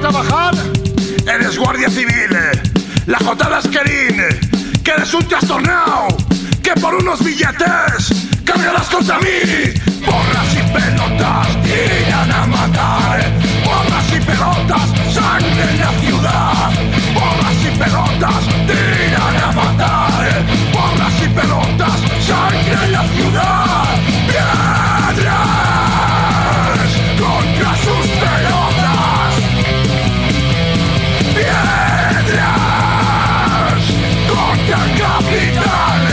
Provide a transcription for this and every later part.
trabajar eres guardia civil. La jotada es Kerin, que eres un trastornado, que por unos billetes cargarás contra mí. Porras y pelotas tiran a matar. Porras y pelotas, sangre en la ciudad. Porras y pelotas tiran a matar. Porras y pelotas, sangre en la ciudad. Piedras contra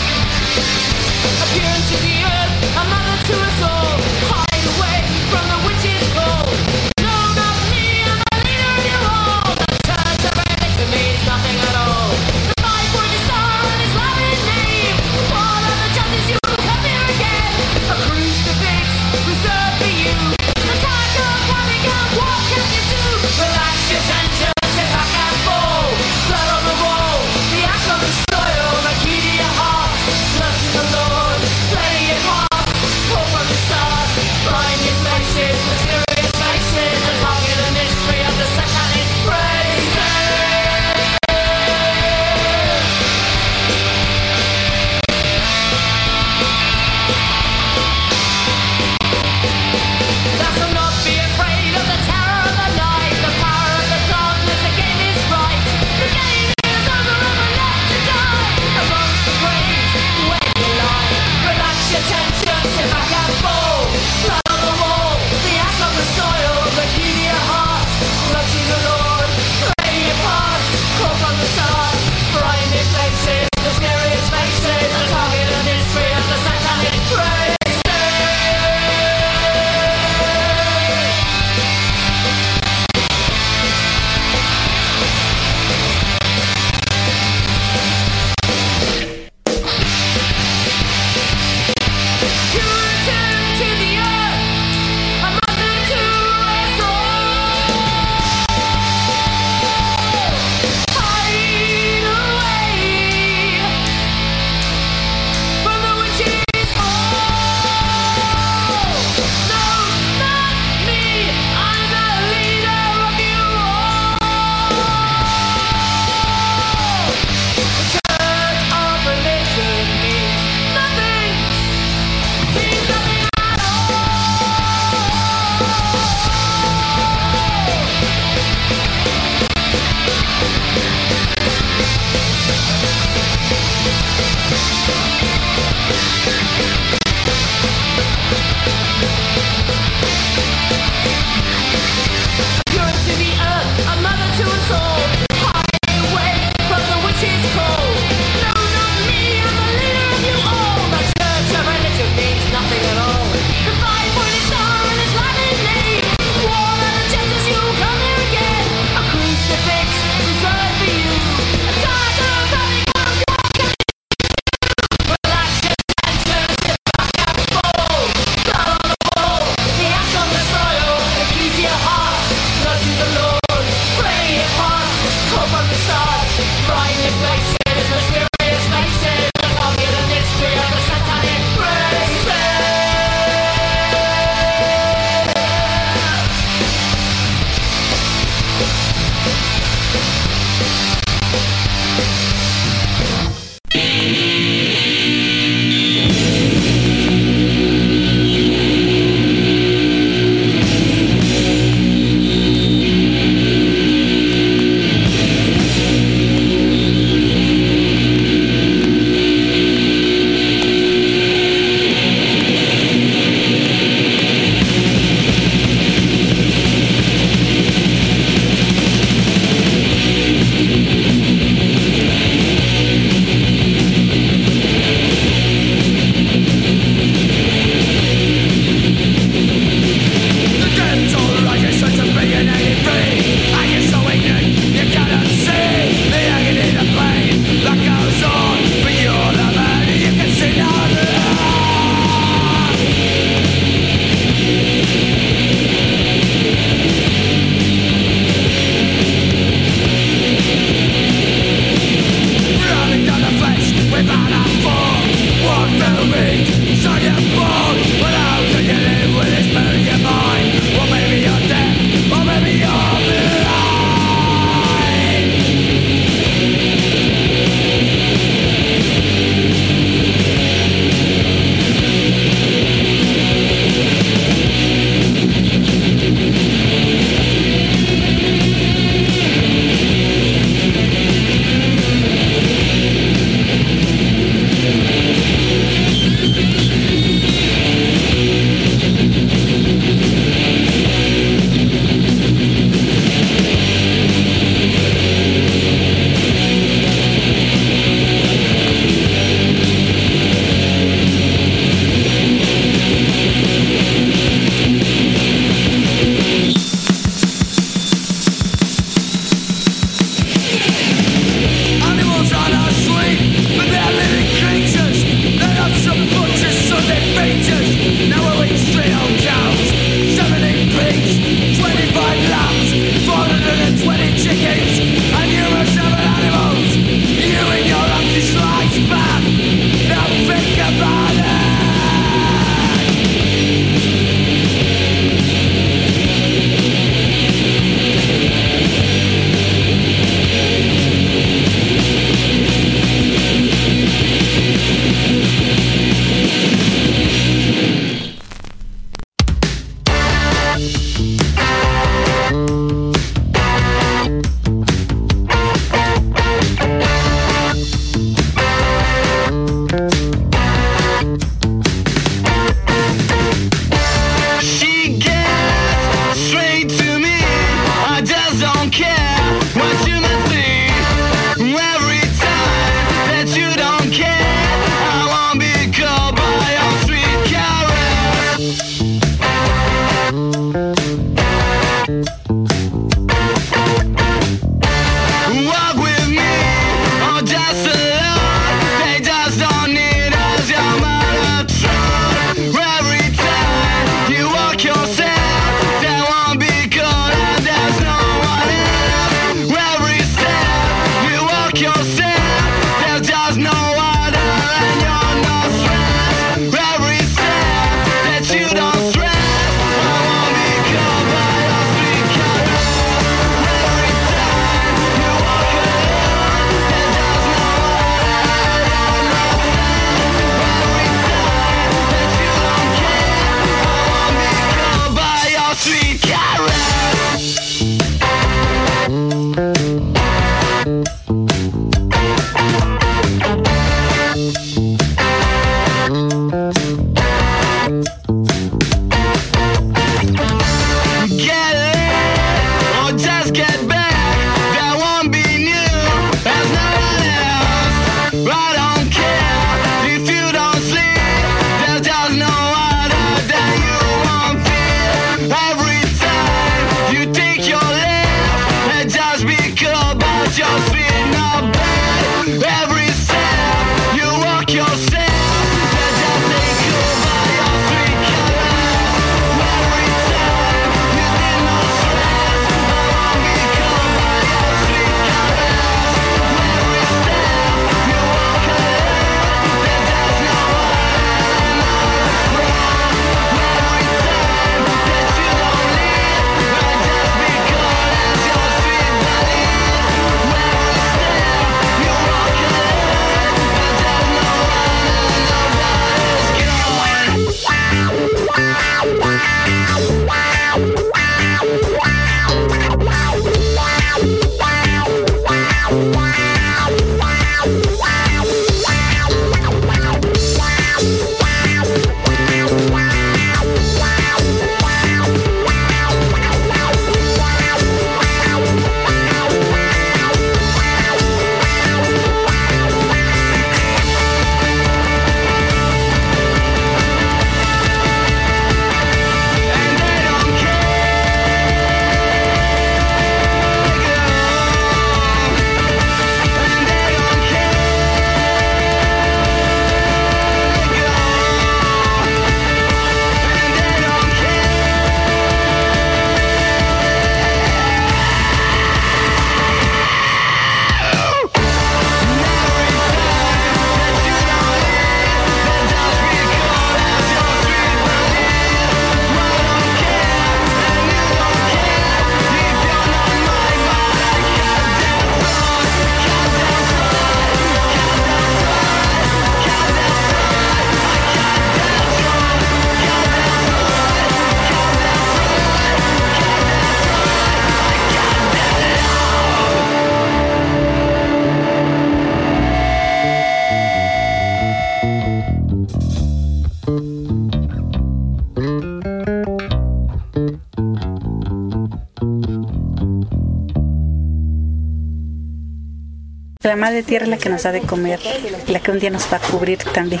madre tierra es la que nos da de comer, la que un día nos va a cubrir también.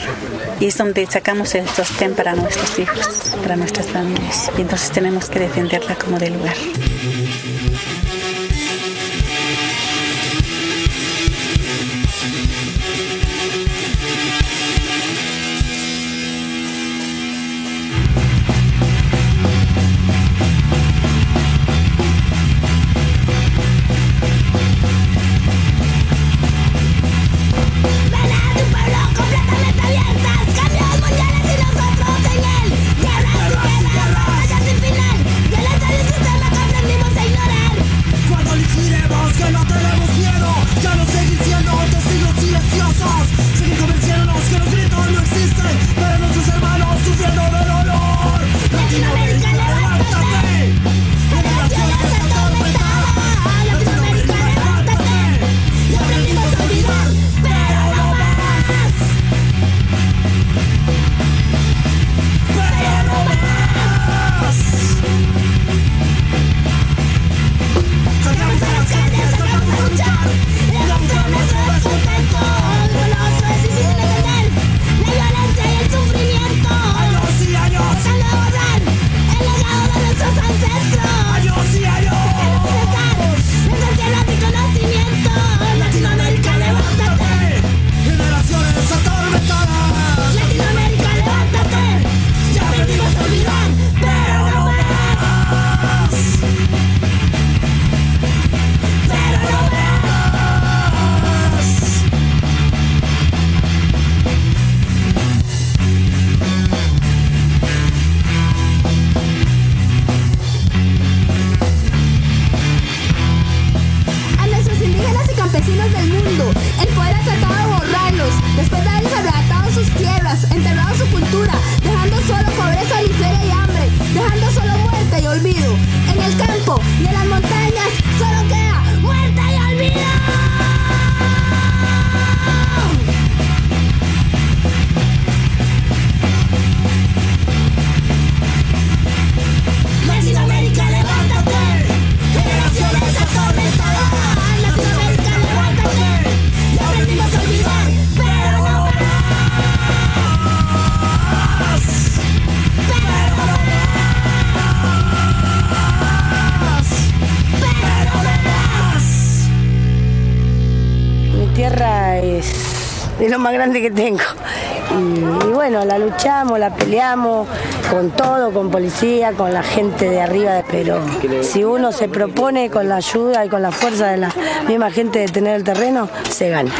Y es donde sacamos el sostén para nuestros hijos, para nuestras familias. Y entonces tenemos que defenderla como del lugar. del mundo. El poder ha tratado de borrarlos, después de haberles arrebatado sus tierras, enterrado su cultura, dejando solo pobreza, miseria y hambre, dejando solo muerte y olvido. En el lo más grande que tengo. Y, bueno, la luchamos, la peleamos con todo, con policía, con la gente de arriba, pero si uno se propone con la ayuda y con la fuerza de la misma gente de tener el terreno, se gana.